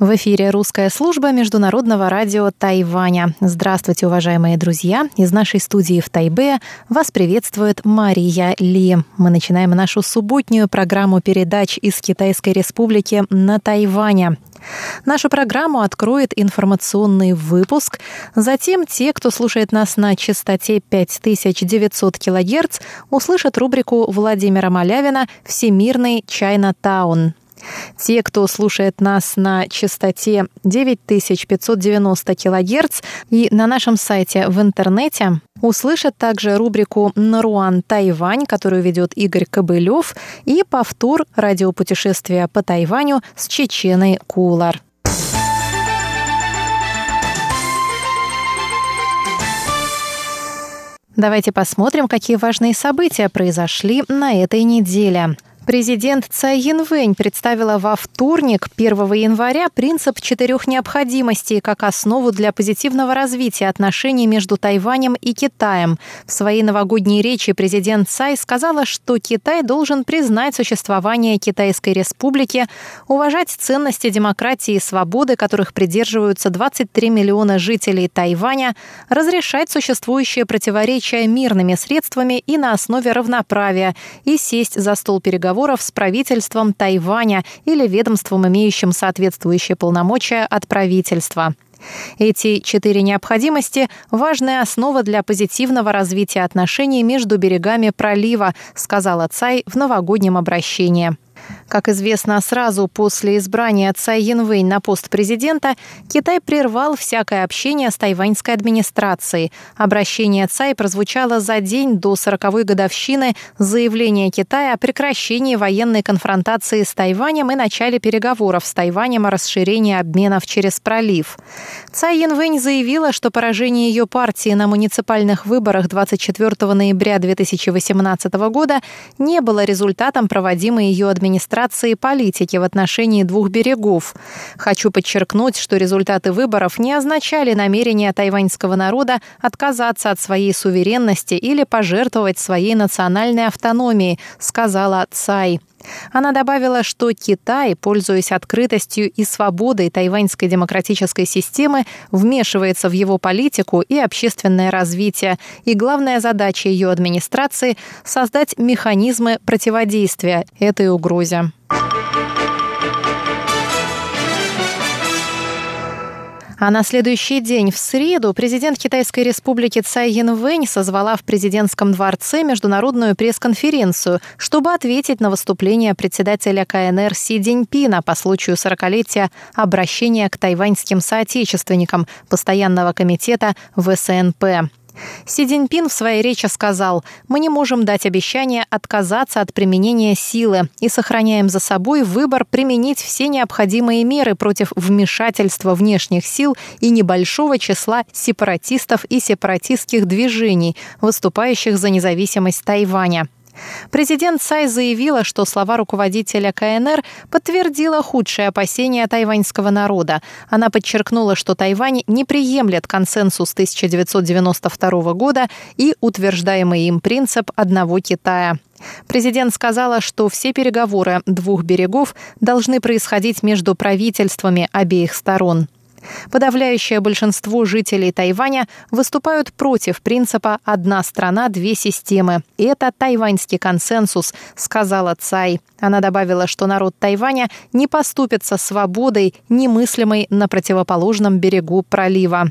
В эфире русская служба Международного радио Тайваня. Здравствуйте, уважаемые друзья! Из нашей студии в Тайбе вас приветствует Мария Ли. Мы начинаем нашу субботнюю программу передач из Китайской Республики на Тайване. Нашу программу откроет информационный выпуск. Затем те, кто слушает нас на частоте 5900 кГц, услышат рубрику Владимира Малявина «Всемирный Чайна Таун». Те, кто слушает нас на частоте 9590 кГц и на нашем сайте в интернете, услышат также рубрику «Наруан Тайвань», которую ведет Игорь Кобылев, и повтор радиопутешествия по Тайваню с Чеченой Кулар. Давайте посмотрим, какие важные события произошли на этой неделе. Президент Цай Янвэнь представила во вторник, 1 января, принцип четырех необходимостей как основу для позитивного развития отношений между Тайванем и Китаем. В своей новогодней речи президент Цай сказала, что Китай должен признать существование Китайской республики, уважать ценности демократии и свободы, которых придерживаются 23 миллиона жителей Тайваня, разрешать существующие противоречия мирными средствами и на основе равноправия и сесть за стол переговоров переговоров с правительством Тайваня или ведомством, имеющим соответствующие полномочия от правительства. Эти четыре необходимости – важная основа для позитивного развития отношений между берегами пролива, сказала Цай в новогоднем обращении. Как известно, сразу после избрания Цай Янвэнь на пост президента Китай прервал всякое общение с тайваньской администрацией. Обращение Цай прозвучало за день до 40-й годовщины заявления Китая о прекращении военной конфронтации с Тайванем и начале переговоров с Тайванем о расширении обменов через пролив. Цай Янвэнь заявила, что поражение ее партии на муниципальных выборах 24 ноября 2018 года не было результатом проводимой ее администрации администрации политики в отношении двух берегов. Хочу подчеркнуть, что результаты выборов не означали намерение тайваньского народа отказаться от своей суверенности или пожертвовать своей национальной автономией, сказала Цай. Она добавила, что Китай, пользуясь открытостью и свободой тайваньской демократической системы, вмешивается в его политику и общественное развитие, и главная задача ее администрации – создать механизмы противодействия этой угрозе. А на следующий день, в среду, президент Китайской республики Цай Янвэнь созвала в президентском дворце международную пресс-конференцию, чтобы ответить на выступление председателя КНР Си Диньпина по случаю 40-летия обращения к тайваньским соотечественникам Постоянного комитета ВСНП. Си Цзиньпин в своей речи сказал, «Мы не можем дать обещание отказаться от применения силы и сохраняем за собой выбор применить все необходимые меры против вмешательства внешних сил и небольшого числа сепаратистов и сепаратистских движений, выступающих за независимость Тайваня. Президент Цай заявила, что слова руководителя КНР подтвердила худшие опасения тайваньского народа. Она подчеркнула, что Тайвань не приемлет консенсус 1992 года и утверждаемый им принцип одного Китая. Президент сказала, что все переговоры двух берегов должны происходить между правительствами обеих сторон. Подавляющее большинство жителей Тайваня выступают против принципа «одна страна, две системы». Это тайваньский консенсус, сказала Цай. Она добавила, что народ Тайваня не поступит со свободой, немыслимой на противоположном берегу пролива.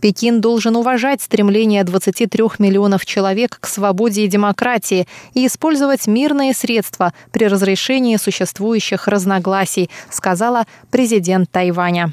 Пекин должен уважать стремление 23 миллионов человек к свободе и демократии и использовать мирные средства при разрешении существующих разногласий, сказала президент Тайваня.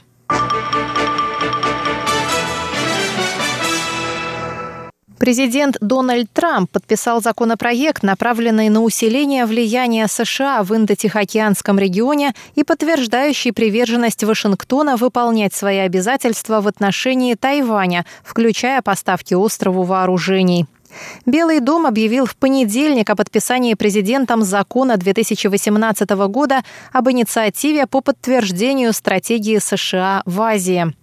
Президент Дональд Трамп подписал законопроект, направленный на усиление влияния США в Индо-Тихоокеанском регионе и подтверждающий приверженность Вашингтона выполнять свои обязательства в отношении Тайваня, включая поставки острову вооружений. Белый дом объявил в понедельник о подписании президентом закона 2018 года об инициативе по подтверждению стратегии США в Азии.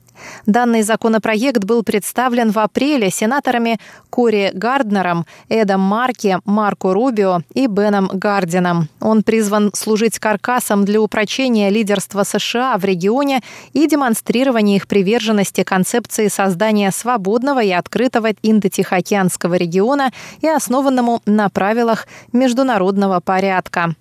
Данный законопроект был представлен в апреле сенаторами Кори Гарднером, Эдом Марки, Марко Рубио и Беном Гардином. Он призван служить каркасом для упрочения лидерства США в регионе и демонстрирования их приверженности концепции создания свободного и открытого Индо-Тихоокеанского региона и основанному на правилах международного порядка.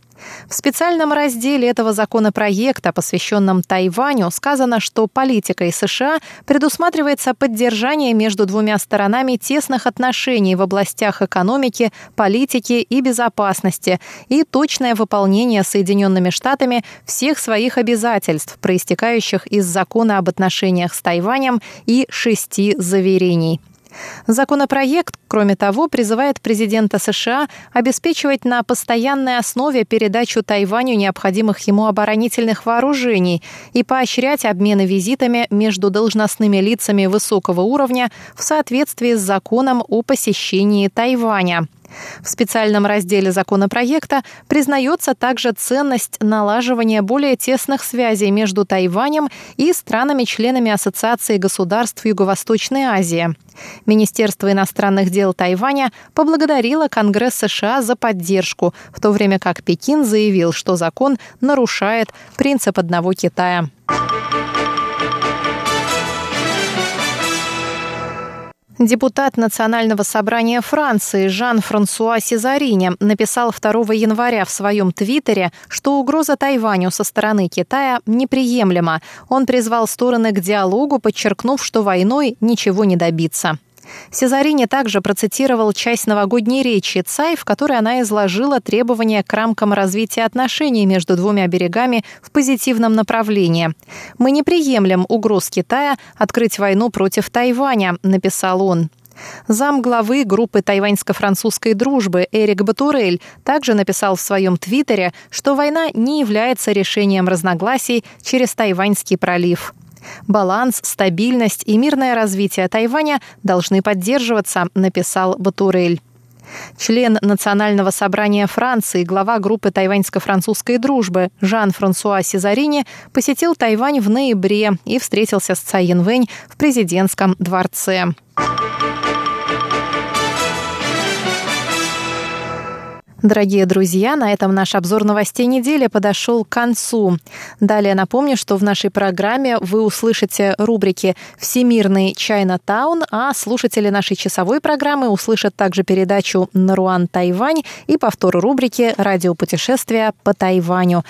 В специальном разделе этого законопроекта, посвященном Тайваню, сказано, что политикой США предусматривается поддержание между двумя сторонами тесных отношений в областях экономики, политики и безопасности и точное выполнение Соединенными Штатами всех своих обязательств, проистекающих из закона об отношениях с Тайванем и шести заверений. Законопроект, кроме того, призывает президента США обеспечивать на постоянной основе передачу Тайваню необходимых ему оборонительных вооружений и поощрять обмены визитами между должностными лицами высокого уровня в соответствии с законом о посещении Тайваня. В специальном разделе законопроекта признается также ценность налаживания более тесных связей между Тайванем и странами-членами Ассоциации государств Юго-Восточной Азии. Министерство иностранных дел Тайваня поблагодарило Конгресс США за поддержку, в то время как Пекин заявил, что закон нарушает принцип одного Китая. Депутат Национального собрания Франции Жан-Франсуа Сезарини написал 2 января в своем твиттере, что угроза Тайваню со стороны Китая неприемлема. Он призвал стороны к диалогу, подчеркнув, что войной ничего не добиться. Сезарини также процитировал часть новогодней речи Цай, в которой она изложила требования к рамкам развития отношений между двумя берегами в позитивном направлении. «Мы не приемлем угроз Китая открыть войну против Тайваня», — написал он. Зам главы группы тайваньско-французской дружбы Эрик Батурель также написал в своем твиттере, что война не является решением разногласий через Тайваньский пролив. Баланс, стабильность и мирное развитие Тайваня должны поддерживаться, написал Батурель. Член Национального собрания Франции, глава группы тайваньско-французской дружбы Жан-Франсуа Сезарини посетил Тайвань в ноябре и встретился с Цай Янвэнь в президентском дворце. Дорогие друзья, на этом наш обзор новостей недели подошел к концу. Далее напомню, что в нашей программе вы услышите рубрики «Всемирный Чайна Таун», а слушатели нашей часовой программы услышат также передачу «Наруан Тайвань» и повтор рубрики «Радиопутешествия по Тайваню».